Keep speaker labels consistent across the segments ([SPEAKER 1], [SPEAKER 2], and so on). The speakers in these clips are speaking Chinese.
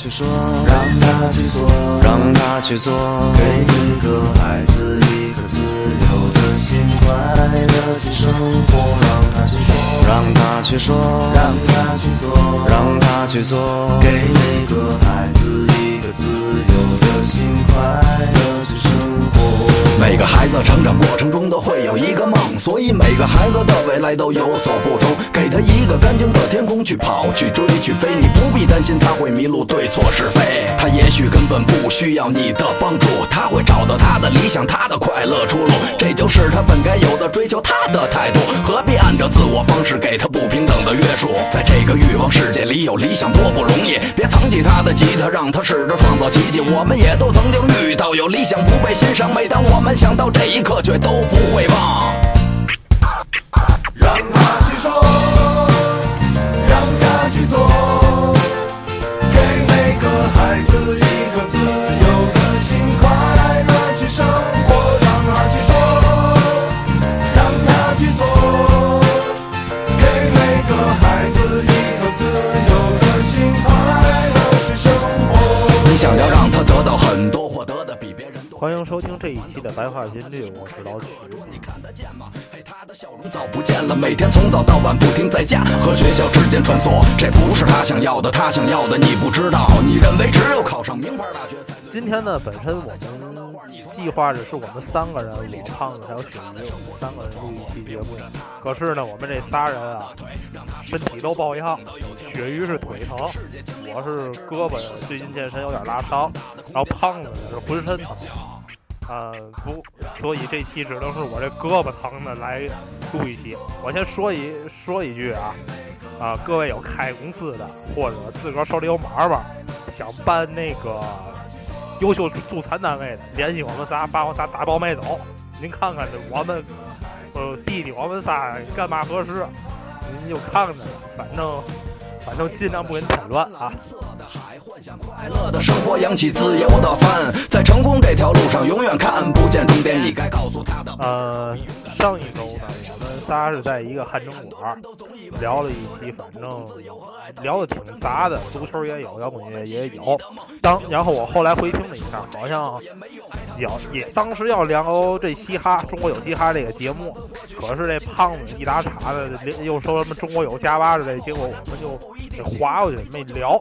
[SPEAKER 1] 去说，让他去做，让他去做，给每个孩子一颗自由的心，快乐去生活，让他去说，让他去说，让他去做，让他去做，给每个孩子一个自由
[SPEAKER 2] 每个孩子成长过程中都会有一个梦，所以每个孩子的未来都有所不同。给他一个干净的天空去跑、去追、去飞，你不必担心他会迷路对错是非。他也许根本不需要你的帮助，他会找到他的理想、他的快乐出路。这就是他本该有的追求他的态度，何必按照自我方式给他不平等的约束？在这个欲望世界里，有理想多不容易。别藏起他的吉他，让他试着创造奇迹。我们也都曾经遇到有理想不被欣赏，每当我们想到这一刻，却都不会忘。
[SPEAKER 1] 让他去说，让他去做，给每个孩子一颗自由的心，快乐去生活。让他去说，让他去做，给每个孩子一颗自由的心，快乐去生活。
[SPEAKER 2] 你想要让
[SPEAKER 3] 迎收听这一期的白话频率，我是老曲。
[SPEAKER 2] 你看得见吗？嘿，他的笑容早不见了，每天从早到晚不停在家和学校之间穿梭。这不是他想要的，他想要的你不知道。你认为只有考上名牌大学才最
[SPEAKER 3] 今天呢，本身我们计划着是我们三个人，我胖子还有雪鱼，我们三个人录一期节目。可是呢，我们这仨人啊，身体都抱恙。雪鱼是腿疼，我是胳膊最近健身有点拉伤，然后胖子呢是浑身疼。呃，不，所以这期只能是我这胳膊疼的来录一期。我先说一说一句啊，啊，各位有开公司的或者自个儿手里有买卖，想办那个优秀助残单位的，联系我们仨，把我仨打包买走。您看看这我们，呃，弟弟我们仨干嘛合适？您就看看吧，反正反正尽量不给你添乱啊。
[SPEAKER 2] 海，幻想快乐的生活，扬起自由的帆，在成功这条路上永远看不见终点。你该告诉他的。
[SPEAKER 3] 呃，上一周呢，我们仨是在一个汗蒸馆聊了一期，反正聊的挺杂的，足球也有，摇滚乐也有。当然后我后来回听了一下，好像要也当时要聊这嘻哈，中国有嘻哈这个节目，可是这胖子一打岔的又说什么中国有加巴的这，结果我们就给划过去没聊。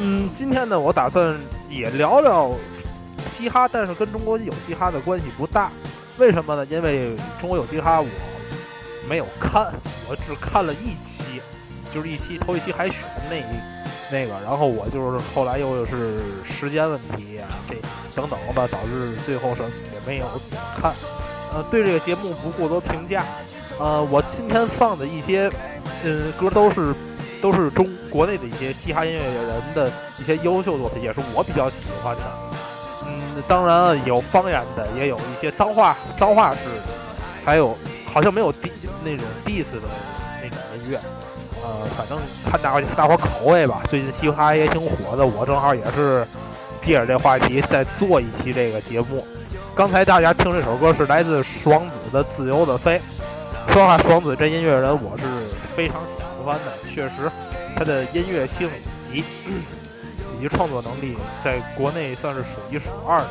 [SPEAKER 3] 嗯，今天呢，我打算也聊聊嘻哈，但是跟中国有嘻哈的关系不大。为什么呢？因为中国有嘻哈我没有看，我只看了一期，就是一期头一期海选那一那个，然后我就是后来又是时间问题啊，这等等吧，导致最后是也没有看。呃，对这个节目不过多评价。呃，我今天放的一些嗯歌都是都是中国内的一些嘻哈音乐人的一些优秀作品，也是我比较喜欢的。嗯，当然了有方言的，也有一些脏话脏话式的，还有好像没有 d 那种 diss 的那种音乐。呃，反正看大伙大伙口味吧。最近嘻哈也挺火的，我正好也是借着这话题再做一期这个节目。刚才大家听这首歌是来自爽子的《自由的飞》。说实话，爽子这音乐人我是非常喜欢的，确实他的音乐性以及、以及创作能力在国内算是数一数二的。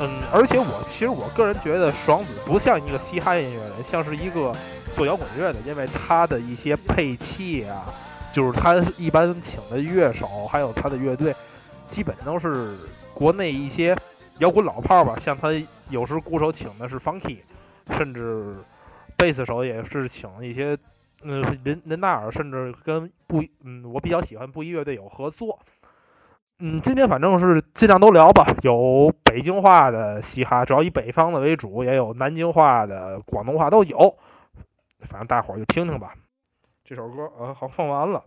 [SPEAKER 3] 嗯，而且我其实我个人觉得爽子不像一个嘻哈音乐人，像是一个做摇滚乐的，因为他的一些配器啊，就是他一般请的乐手，还有他的乐队，基本都是国内一些摇滚老炮儿吧。像他有时鼓手请的是 Funky，甚至贝斯手也是请一些，嗯，林林纳尔，甚至跟布，嗯，我比较喜欢布衣乐队有合作。嗯，今天反正是尽量都聊吧，有北京话的嘻哈，主要以北方的为主，也有南京话的、广东话都有。反正大伙儿就听听吧。这首歌呃，好放完了。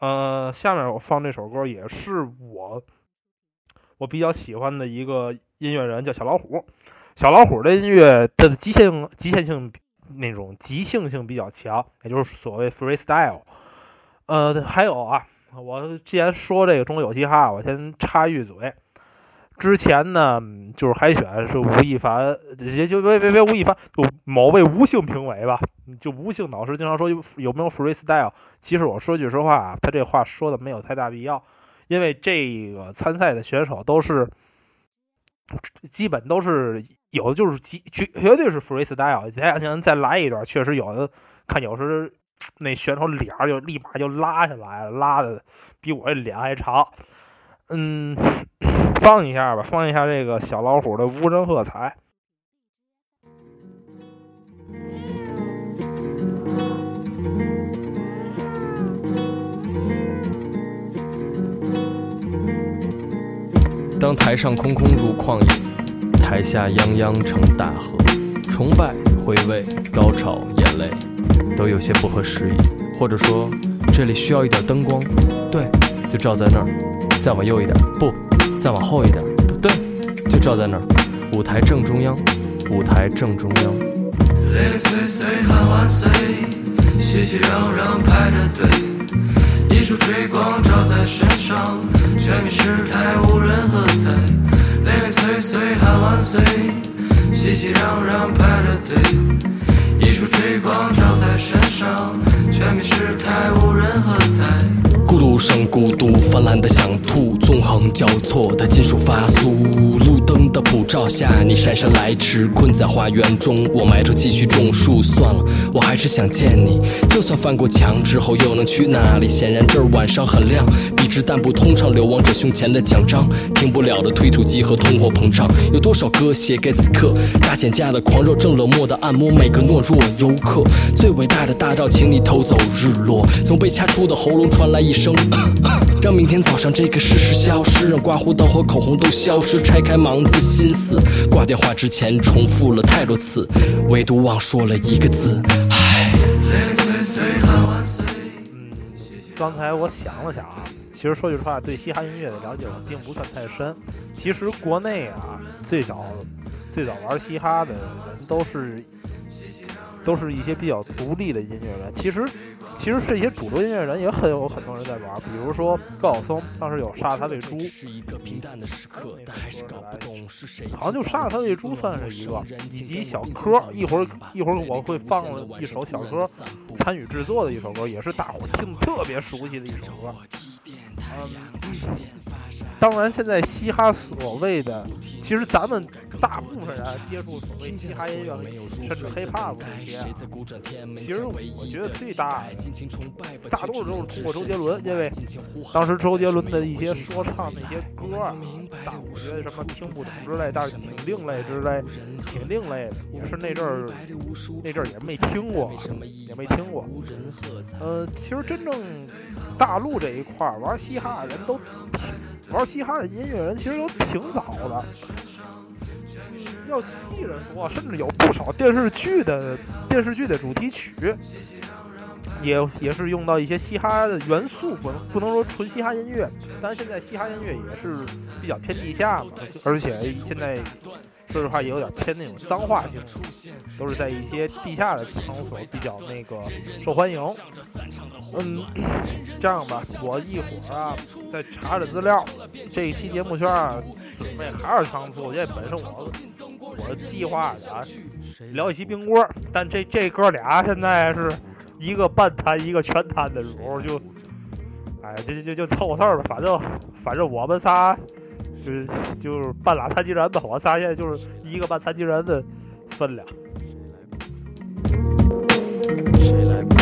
[SPEAKER 3] 呃，下面我放这首歌也是我我比较喜欢的一个音乐人，叫小老虎。小老虎的音乐的极限极限性那种即兴性比较强，也就是所谓 freestyle。呃，还有啊。我既然说这个中国有嘻哈，我先插一嘴。之前呢，就是海选是吴亦凡，也就别别别吴亦凡，某位吴姓评委吧，就吴姓导师经常说有有没有 freestyle。其实我说句实话啊，他这话说的没有太大必要，因为这个参赛的选手都是基本都是有的就是极绝绝对是 freestyle，再想再来一段，确实有的看有时那选手脸就立马就拉下来了，拉的比我这脸还长。嗯，放一下吧，放一下这个小老虎的无人喝彩。
[SPEAKER 4] 当台上空空如旷野，台下泱泱成大河，崇拜、回味、高潮、眼泪，都有些不合时宜。或者说，这里需要一点灯光，对，就照在那儿。再往右一点，不，再往后一点，不对，就照在那儿。舞台正中央，舞台正中央。
[SPEAKER 5] 零零碎碎喊万岁，熙熙攘攘排着队。一束追光照在身上，全民失态无人喝彩。零零碎碎喊万岁，熙熙攘攘排着队。一束追光照在身上，全民失态无人喝彩。
[SPEAKER 4] 孤独生，孤独泛滥的想吐，纵横交错的金属发酥。路灯的普照下，你姗姗来迟，困在花园中。我埋头继续种树，算了，我还是想见你。就算翻过墙之后，又能去哪里？显然这儿晚上很亮，笔直但不通畅，流亡者胸前的奖章，停不了的推土机和通货膨胀。有多少歌写给此刻？大减价的狂热，正冷漠的按摩每个懦弱游客。最伟大的大招，请你偷走日落。从被掐出的喉咙传来一。声，让明天早上这个事实消失，让刮胡刀和口红都消失。拆开盲字心思，挂电话之前重复了太多次，唯独忘说了一个字。唉。
[SPEAKER 3] 嗯，刚才我想了想啊，其实说句实话，对嘻哈音乐的了解我并不算太深。其实国内啊，最早最早玩嘻哈的人都是都是一些比较独立的音乐人。其实。其实是一些主流音乐人，也很有很多人在玩，比如说高晓松，当时有杀他喂猪，好像就杀他喂猪算是一个，以及小柯，一会儿一会儿我会放一首小柯参与制作的一首歌，也是大伙听特别熟悉的一首歌。嗯当然，现在嘻哈所谓的，其实咱们大部分人接触所谓嘻哈音乐，甚至 hiphop 这些，其实我觉得最大大多数都是通过周杰伦，因为当时周杰伦的一些说唱那些歌啊，大伙觉得什么听不懂之类，但是挺另类之类，挺另类的，也是那阵儿那阵儿也没听过，也没听过。呃，其实真正大陆这一块玩嘻哈的人都玩嘻哈的音乐人，其实都挺早的。要细着说，甚至有不少电视剧的电视剧的主题曲，也也是用到一些嘻哈的元素，不能不能说纯嘻哈音乐，但现在嘻哈音乐也是比较偏地下嘛，而且现在。说实话，也有点偏那种脏话性，都是在一些地下的场所比较那个受欢迎。嗯，这样吧，我一会儿啊再查查资料。这一期节目圈准备还是仓促，因为本身我我计划的聊一期冰锅，但这这哥俩现在是一个半瘫一个全瘫的时候，就哎就就就就凑合事儿吧，反正反正我们仨。就就是半拉残疾人吧，我仨现在就是一个半残疾人的分量。
[SPEAKER 4] 谁来？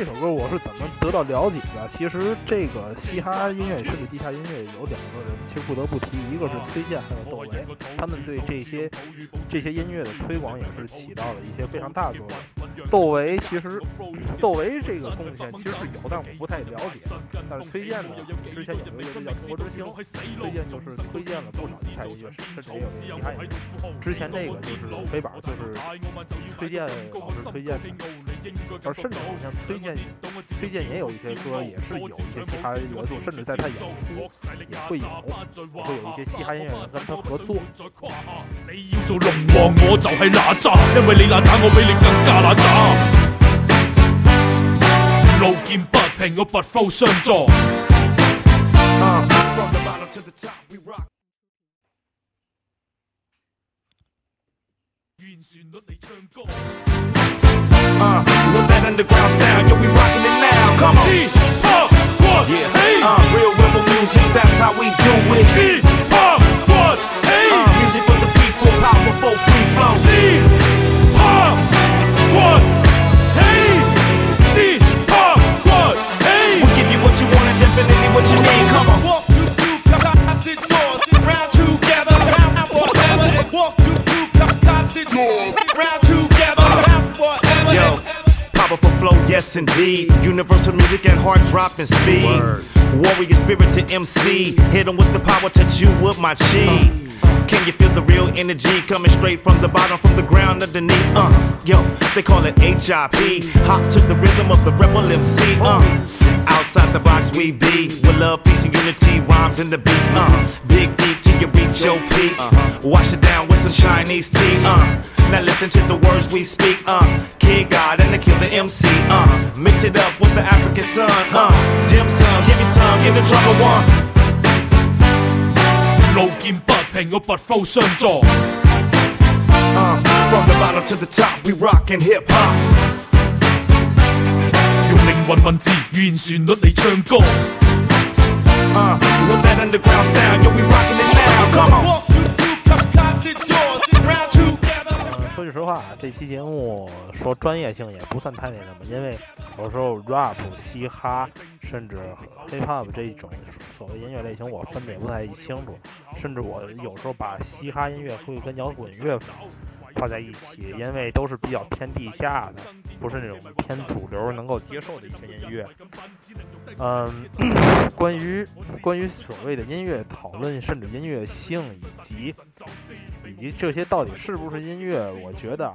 [SPEAKER 3] 这首歌我是怎么得到了解的？其实这个嘻哈音乐甚至地下音乐有两个人，其实不得不提，一个是崔健，还有窦唯，他们对这些这些音乐的推广也是起到了一些非常大的作用。窦唯其实，窦唯这个贡献其实是有，但我不太了解。但是崔健呢，之前有一个叫卓之星，崔健就是推荐了不少地下音乐，甚至也有嘻哈音乐。之前那个就是飞宝，就是崔健老师推荐的。而甚至好像崔健，崔健也有一些歌也是有一些嘻哈元素，甚至在他演出也会有，也会有一些嘻哈音乐人跟他合作。
[SPEAKER 6] 你要做龍王，我就係哪吒，因為你哪吒，我比你更加哪吒。路見不平，我拔刀相助。
[SPEAKER 1] Uh, from the bottom to the top, we rock.
[SPEAKER 6] 原旋律嚟唱歌。
[SPEAKER 1] Uh, love that underground sound, yo, we rockin' it now. Come on.
[SPEAKER 6] D-R-1-A.
[SPEAKER 1] Yeah. Uh, real rebel music, that's how we do it.
[SPEAKER 6] D-R-1-A.
[SPEAKER 1] Uh, music for the people, powerful free flow. D. yes indeed. Universal music and heart dropping speed. Warrior spirit to MC. Hit Hit 'em with the power, touch you with my chi. Can you feel the real energy coming straight from the bottom, from the ground underneath? Uh, yo, they call it HIP. Hop to the rhythm of the rebel MC. Uh, outside the box we be. With love, peace, and unity, rhymes in the beats. Uh, dig deep till you reach your peak. Uh. Wash it down with some Chinese tea. Uh, now listen to the words we speak. Uh, Kid God and the Killer MC. Uh, mix it up with the African sun. Uh, dim sum, give me some, give the drummer one.
[SPEAKER 6] Low 平，我拔刀相助。
[SPEAKER 1] Uh, from the bottom to the top, we rockin' hip hop.
[SPEAKER 6] 用灵魂文字原旋律嚟唱歌。
[SPEAKER 1] Uh, with that underground sound, yo, we rockin' it now. Come on.
[SPEAKER 3] 说实话，这期节目说专业性也不算太那什么，因为有时候 rap、嘻哈，甚至 hip hop 这一种所谓音乐类型，我分的也不太清楚，甚至我有时候把嘻哈音乐会跟摇滚乐放在一起，因为都是比较偏地下的，不是那种偏主流能够接受的一些音乐。嗯，关于关于所谓的音乐讨论，甚至音乐性以及以及这些到底是不是音乐，我觉得啊，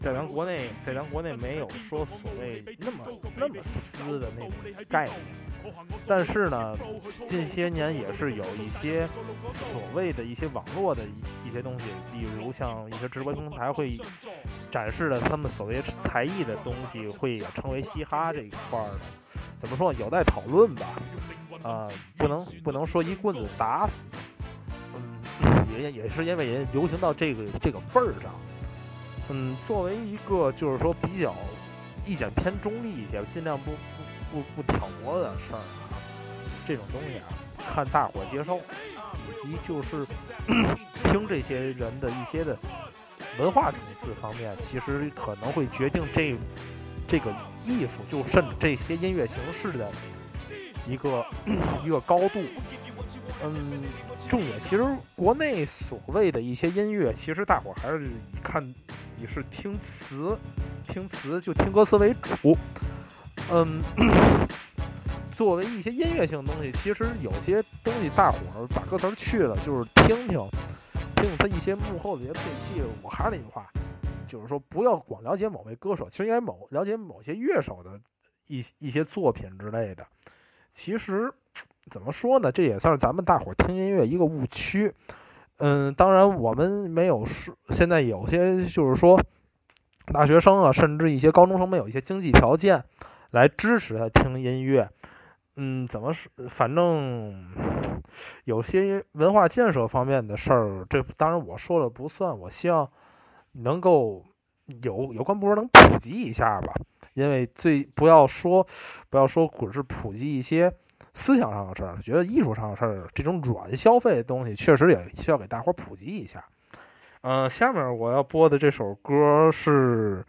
[SPEAKER 3] 在咱国内，在咱国内没有说所谓那么那么私的那种概念。但是呢，近些年也是有一些所谓的一些网络的一一些东西，比如像一些直播平台会展示了他们所谓才艺的东西，会也称为嘻哈这一块儿的。怎么说？有待讨论吧。啊、不能不能说一棍子打死。嗯，也也是因为人流行到这个这个份儿上。嗯，作为一个就是说比较意见偏中立一些，尽量不不不不挑拨的事儿啊，这种东西啊，看大伙儿接受，以及就是 听这些人的一些的文化层次方面，其实可能会决定这这个艺术，就甚至这些音乐形式的一个一个高度。嗯，重点其实国内所谓的一些音乐，其实大伙还是以看以是听词，听词就听歌词为主。嗯，作为一些音乐性东西，其实有些东西大伙把歌词去了，就是听听听他一些幕后的一些配器。我还是那句话，就是说不要光了解某位歌手，其实应该某了解某些乐手的一一些作品之类的。其实怎么说呢？这也算是咱们大伙儿听音乐一个误区。嗯，当然我们没有说，现在有些就是说，大学生啊，甚至一些高中生没有一些经济条件来支持他听音乐。嗯，怎么说？反正有些文化建设方面的事儿，这当然我说了不算。我希望能够有有关部门能普及一下吧，因为最不要说不要说只是普及一些思想上的事儿，觉得艺术上的事儿，这种软消费的东西，确实也需要给大伙儿普及一下。嗯、下面我要播的这首歌是，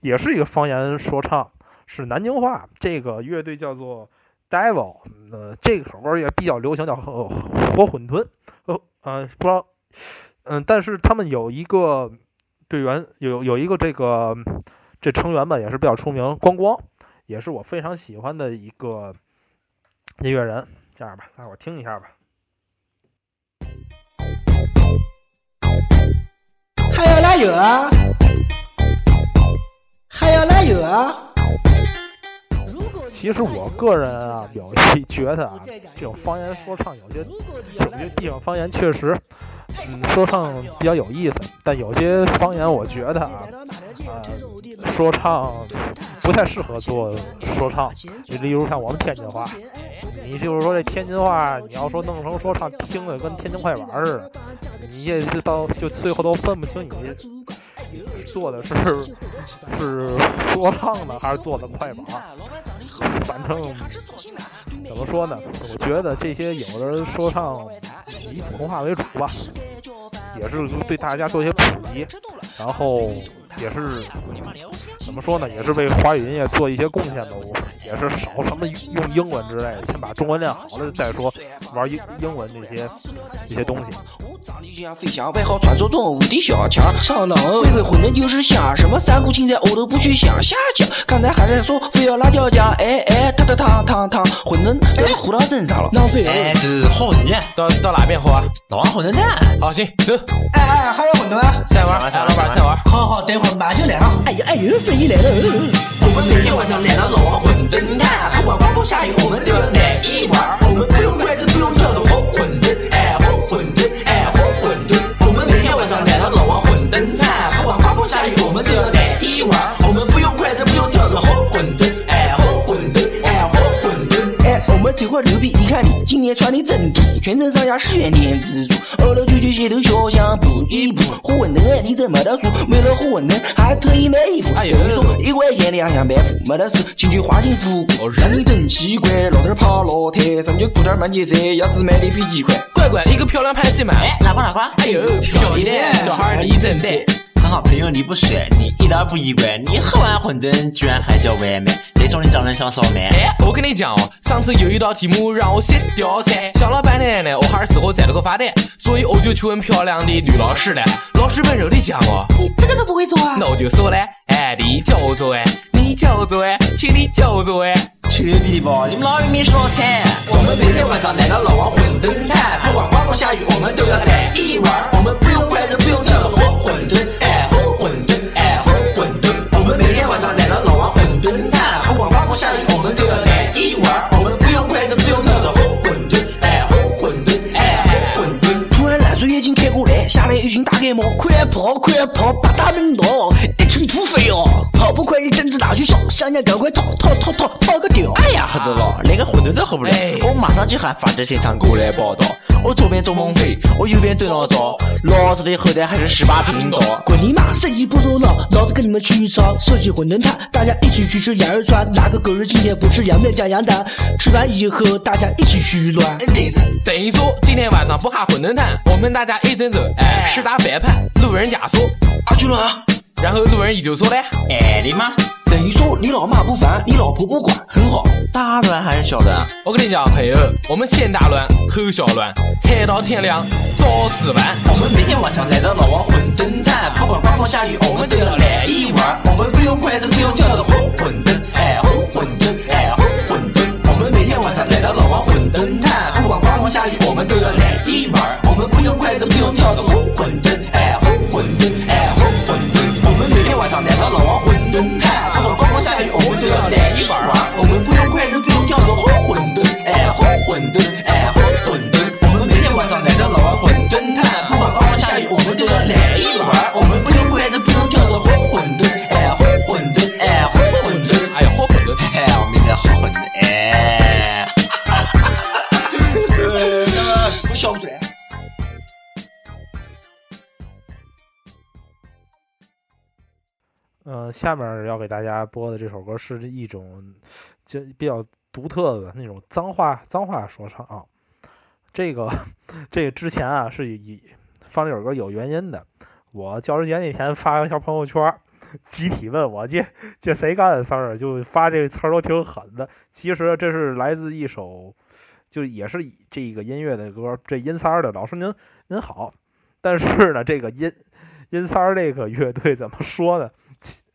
[SPEAKER 3] 也是一个方言说唱，是南京话。这个乐队叫做 Devil，呃，这首歌也比较流行，叫活活馄饨。呃呃，不知道，嗯、但是他们有一个队员，有有一个这个这成员吧，也是比较出名，光光，也是我非常喜欢的一个音乐人。这样吧，大伙儿听一下吧。
[SPEAKER 7] 还要来药啊？还要来药头啊！
[SPEAKER 3] 其实我个人啊，有一 觉得啊，这种方言说唱有些有些地方方言确实，嗯，说唱比较有意思，但有些方言我觉得啊，呃，说唱不太适合做说唱。就例如像我们天津话，你就是说这天津话，你要说弄成说唱，听着跟天津快板似的，你也就到就最后都分不清你做的是是说唱呢，还是做的快板。反正怎么说呢？我觉得这些有的说唱以普通话为主吧，也是对大家做一些普及，然后也是怎么说呢？也是为华语音乐做一些贡献的。我也是少什么用英文之类的，先把中文练好了再说玩英英文这些这些东西。
[SPEAKER 8] 长得就像飞翔，外号传说中无敌小强。上浪回回混的就是香，什么三股青在欧都不去想下讲。刚才还在说非要辣椒酱，哎哎，烫烫烫烫烫，馄饨都是糊到身上了，浪费。
[SPEAKER 9] 哎，这是好人员，
[SPEAKER 6] 到到哪边好啊？
[SPEAKER 9] 老王馄饨蛋。
[SPEAKER 6] 好，行，走。
[SPEAKER 7] 哎哎，还有馄饨啊？
[SPEAKER 6] 再玩，来，老板再玩。
[SPEAKER 7] 好好，等会儿马就来了。哎呀哎呦，生意来了。
[SPEAKER 8] 我们每天晚上来到老王馄饨摊，不管刮风下雨，我们都要来一碗。我们不用筷子，不用们都要来一碗。我们不用筷子，不用挑的好馄饨，哎，好馄饨，哎，好馄饨。哎，我们这块牛逼，你看你今年穿的真皮，全身上下十元店自助，二楼九九街头小巷铺一铺，火馄饨哎，你真没得数，为了火馄饨还特意买衣服。哎呦，你说一块钱两箱半副，没得事，进去花钱付过。让你真奇怪，老头儿爬老太，上街裤衩满街塞，鸭子卖的比鸡快。
[SPEAKER 6] 乖乖，一个漂亮盘西满。
[SPEAKER 9] 哎，哪块哪块？
[SPEAKER 6] 哎呦，漂亮，小孩儿你真呆。
[SPEAKER 9] 很好朋友你不帅，你一点不意外，你喝完馄饨居然还叫外卖，这种你长得像烧麦。
[SPEAKER 6] 哎，我跟你讲哦，上次有一道题目让我写吊菜，想了半天呢，我还是死活摘了个发呆，所以我就去问漂亮的女老师了。老师温柔的讲哦，
[SPEAKER 8] 你这个都不会做啊？
[SPEAKER 6] 那我就说嘞，哎，你教我做哎，你教我做哎，请你教我做哎。
[SPEAKER 9] 去你的吧，你们老有面是老太。
[SPEAKER 8] 我们每天晚上来到老王馄饨摊，不管刮风下雨，我们都要来一碗。我们不用筷子，不用挑的好馄饨，下雨，我们都要来一碗。我们不用筷子，不用突然烂水眼睛开过来，下来一群大盖帽，快跑快跑，八大名刀，一群土匪哦，跑不快一阵子拿去烧，想想赶快逃逃逃逃逃个掉。
[SPEAKER 9] 哎呀，黑子佬，连个馄饨都喝不了，我马上就喊法制现场过来报道。我左边做猛飞，我右边蹲牢骚，老子的后代还是十八频道。
[SPEAKER 7] 滚你妈！生意不做了，老子跟你们去炒设计馄饨摊，大家一起去吃羊肉串。哪个狗日今天不吃羊面加羊蛋？吃完以后大家一起去暖。
[SPEAKER 6] 等于说今天晚上不下馄饨摊，我们大家一阵走，哎，十打翻盘。路人甲说
[SPEAKER 8] 阿去了啊，
[SPEAKER 6] 然后路人乙就说嘞，
[SPEAKER 9] 哎你妈！
[SPEAKER 8] 等于说你老妈不烦，你老婆不管，很好。
[SPEAKER 9] 大乱还是小乱？
[SPEAKER 6] 我跟你讲，朋友，我们先大乱后小乱，黑到天亮早死完。
[SPEAKER 8] 我们每天晚上来到老王馄饨摊，不管刮风下雨，我们都要来一碗。我们不用筷子，不用挑的好馄饨，哎，好馄饨，哎，好馄饨。我们每天晚上来到老王馄饨下雨，我们都要来一碗。我们不用筷子，不用挑的红馄饨，哎，红馄饨，哎，红馄饨。我们每天晚上来到老王馄饨摊，不管刮风下雨，我们都要来一碗。我们不用筷子，下
[SPEAKER 3] 面要给大家播的这首歌是一种就比较独特的那种脏话脏话说唱、啊。这个这个之前啊是以放这首歌有原因的。我教师节那天发一条朋友圈，集体问我这这谁干的事儿，就发这词儿都挺狠的。其实这是来自一首，就也是以这个音乐的歌，这音三儿的。老师您您好，但是呢，这个音音三儿这个乐队怎么说呢？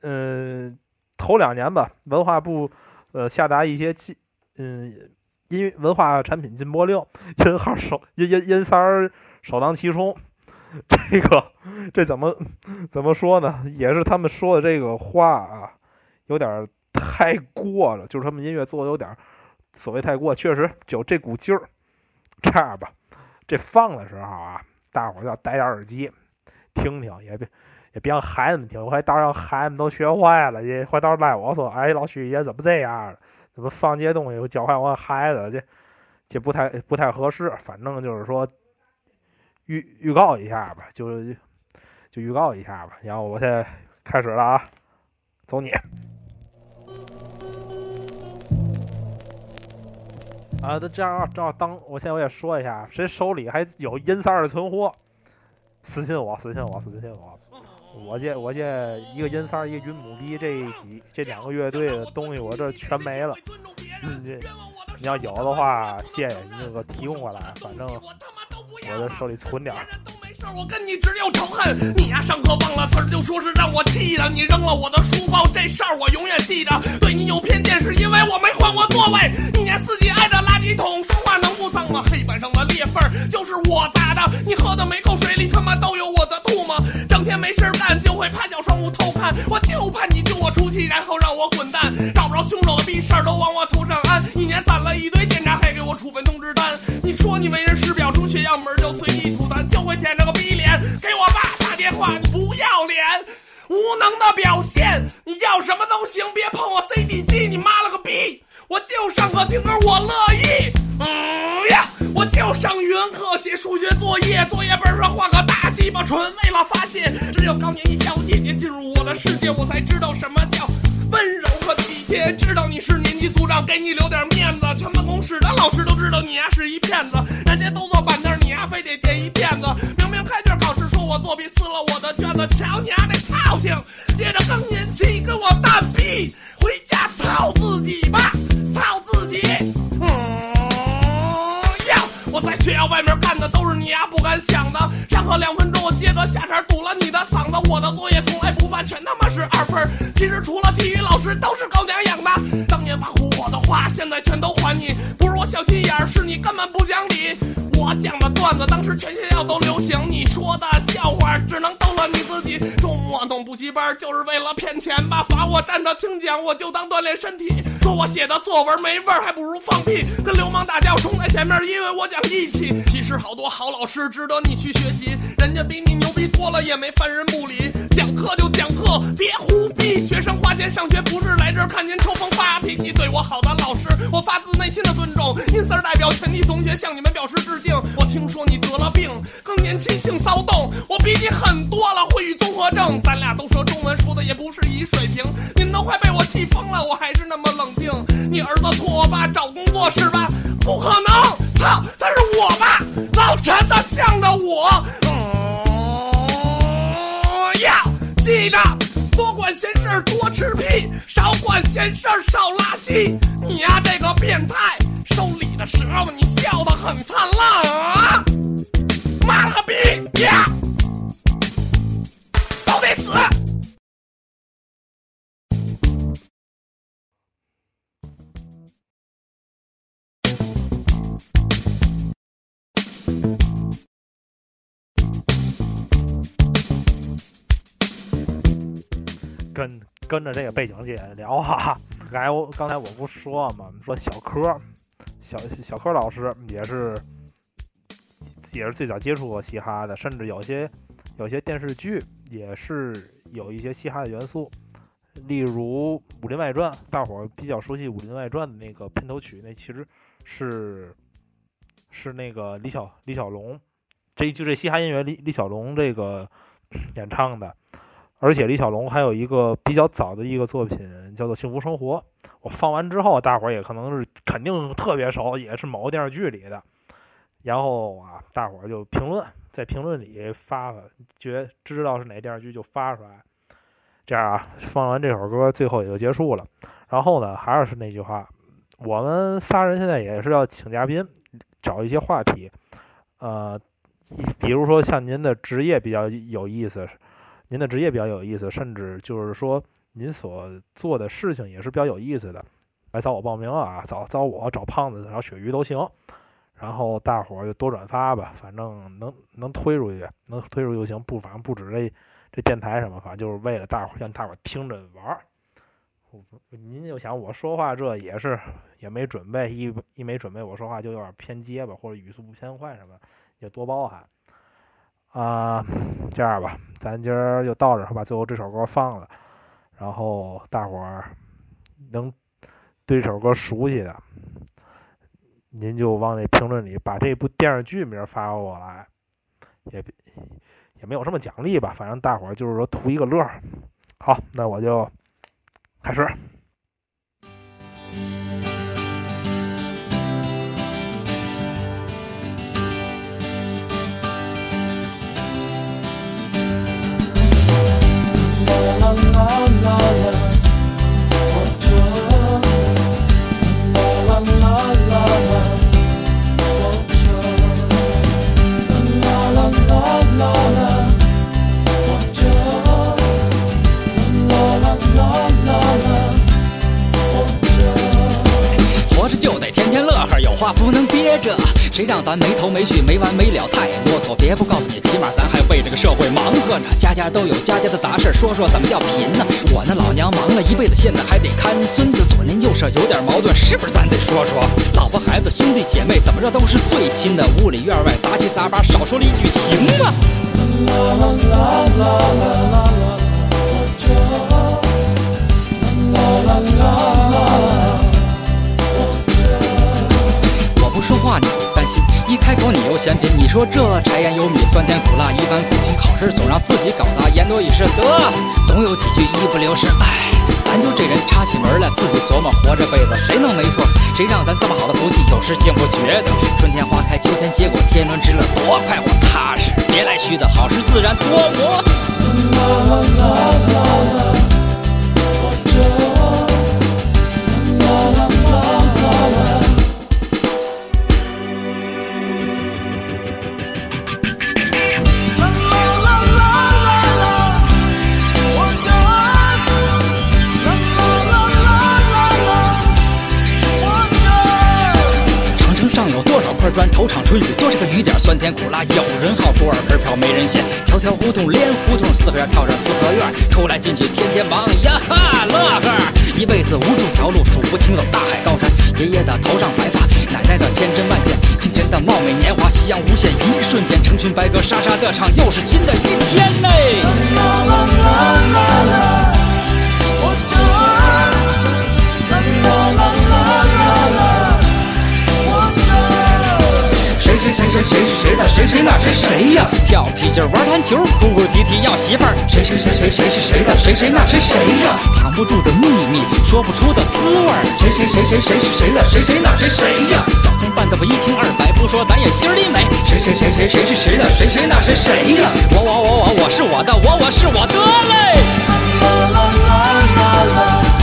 [SPEAKER 3] 嗯，头两年吧，文化部呃下达一些禁嗯音文化产品禁播令，音号首音音音三儿首当其冲。这个这怎么怎么说呢？也是他们说的这个话啊，有点太过了，就是他们音乐做的有点所谓太过，确实有这股劲儿。这样吧，这放的时候啊，大伙儿要戴点耳机听听，也别也别让孩子们听，我还到时候孩子们都学坏了，也回到时候赖我说，哎，老徐爷怎么这样了？怎么放这些东西又教坏我孩子？这这不太不太合适。反正就是说预预告一下吧，就就预告一下吧。然后我现在开始了啊，走你。啊，那这样啊，正好当我现在我也说一下，谁手里还有银三的存货，私信我，私信我，私信我。我这我这一个银三，一个云母币，这几这两个乐队的东西我这全没了。你，你要有的话，谢谢你那个提供过来，反正我的手里存点。
[SPEAKER 10] 我跟你只有仇恨，你呀上课忘了？词儿，就说是让我气的。你扔了？我的书包，这事儿我永远记着。对你有偏见，是因为我没换过座位，一年四季挨着垃圾桶，说话能不脏吗？黑板上的裂缝就是我砸的，你喝的每口水里他妈都有我的吐沫。整天没事儿干就会趴小窗户偷看，我就怕你救我出气，然后让我滚蛋。找不着凶手的逼事儿都往我头上安，一年攒了？一堆检查，还给我处分通知单。你说你为人师表，出血样门就随地吐痰，就会舔着个逼给我爸打电话，你不要脸。无能的表现，你要什么都行，别碰我 CD 机，你妈了个逼！我就上课听歌，我乐意。嗯呀，我就上语文课写数学作业，作业本上画个大鸡巴唇，为了发泄。只有高年级小姐姐进入我的世界，我才知道什么叫温柔和体贴。知道你是年级组长，给你留点面子。全办公室的老师都知道你呀是一骗子，人家都坐板凳，你呀非得垫一垫子。明明开卷考试说我作弊撕了我的卷子，瞧你丫那操性！接着更年期跟我蛋逼，回家操自己吧，操自己。嗯呀，我在学校外面干的都是你丫不敢想的。上课两分钟，我接着下茬堵了你的嗓子。我的作业从来不犯，全他妈是二分。其实除了体育老师，都是狗娘养的。当年挖苦我的话，现在全都还你。段子，当时全学校都流行。你说的笑话，只能逗乐你自己。周末弄补习班，就是为了骗钱吧？罚我站着听讲，我就当锻炼身体。说我写的作文没味儿，还不如放屁。跟流氓打架，我冲在前面，因为我讲义气。其实好多好老师值得你去学习，人家比你牛逼多了，也没犯人不理。讲课就讲课，别胡逼。学生花钱上学，不是来这儿看您抽风发脾气。对我好的老师，我发自内心的尊重。因 Sir 代表全体同学向你们表示致敬。我听说你得了病，更年期性骚动，我比你狠多了，会语综合症。咱俩都说中文，说的也不是一水平。您都快被我气疯了，我还是那么冷静。你儿子托我爸找工作是吧？不可能，操！他是我爸老陈的向着我。记着，多管闲事多吃屁，少管闲事少拉稀。你呀，这个变态，收礼的时候你笑得很灿烂啊！妈了个逼呀！都得死！
[SPEAKER 3] 跟跟着这个背景姐聊哈。刚才我刚才我不说嘛，说小柯，小小柯老师也是也是最早接触过嘻哈的，甚至有些有些电视剧也是有一些嘻哈的元素，例如《武林外传》，大伙比较熟悉《武林外传》的那个片头曲，那其实是是那个李小李小龙，这就这嘻哈音乐李李小龙这个 演唱的。而且李小龙还有一个比较早的一个作品叫做《幸福生活》，我放完之后，大伙儿也可能是肯定特别熟，也是某个电视剧里的。然后啊，大伙儿就评论，在评论里发发，觉知道是哪电视剧就发出来。这样啊，放完这首歌，最后也就结束了。然后呢，还是那句话，我们仨人现在也是要请嘉宾，找一些话题，呃，比如说像您的职业比较有意思。您的职业比较有意思，甚至就是说您所做的事情也是比较有意思的，来找我报名啊，找找我，找胖子，找鳕鱼都行。然后大伙儿就多转发吧，反正能能推出去，能推出去就行。不，反正不止这这电台什么，反正就是为了大伙儿让大伙儿听着玩儿。您就想我说话这也是也没准备，一一没准备我说话就有点偏结巴或者语速不偏快什么，也多包涵。啊，这样吧，咱今儿就到这儿，把最后这首歌放了，然后大伙儿能对这首歌熟悉的，您就往那评论里把这部电视剧名发过来，也也没有什么奖励吧，反正大伙儿就是说图一个乐儿。好，那我就开始。
[SPEAKER 11] 话不能憋着。谁让咱没头没绪、没完没了，太啰嗦。别不告诉你，起码咱还为这个社会忙活呢。家家都有家家的杂事，说说怎么叫贫呢？我那老娘忙了一辈子，现在还得看孙子，左邻右舍有点矛盾，是不是咱得说说？老婆孩子兄弟姐妹怎么着都是最亲的，屋里院外杂七杂八，少说了一句行吗？啦啦啦啦啦啦一开口你又嫌贫。你说这柴盐油米酸甜苦辣一番苦心，好事总让自己搞的言多语失，得总有几句一不留神。唉，咱就这人插起门来自己琢磨，活这辈子谁能没错？谁让咱这么好的福气有时竟不觉得？春天花开，秋天结果，天伦之乐多快活踏实，别来虚的好事自然多磨。砖？头场春雨多少个雨点？酸甜苦辣，有人好，多少盆飘没人嫌。条条胡同连胡同，四合院跳着四合院，出来进去天天忙呀哈乐呵。一辈子无数条路，数不清的大海高山。爷爷的头上白发，奶奶的千针万线，亲人的貌美年华，夕阳无限，一瞬间，成群白鸽沙沙的唱，又是新的一天嘞。谁谁那谁谁呀？跳皮筋玩篮球，哭哭啼啼要媳妇儿。谁谁谁谁谁是谁的？谁谁那谁谁呀？藏不住的秘密，说不出的滋味儿。谁谁谁谁谁是谁的？谁谁那谁谁呀？小葱拌的腐一清二白，不说咱也心里美。谁谁谁谁谁是谁的？谁谁那谁谁呀？我我我我我是我的，我我是我的嘞。啦啦啦啦啦啦。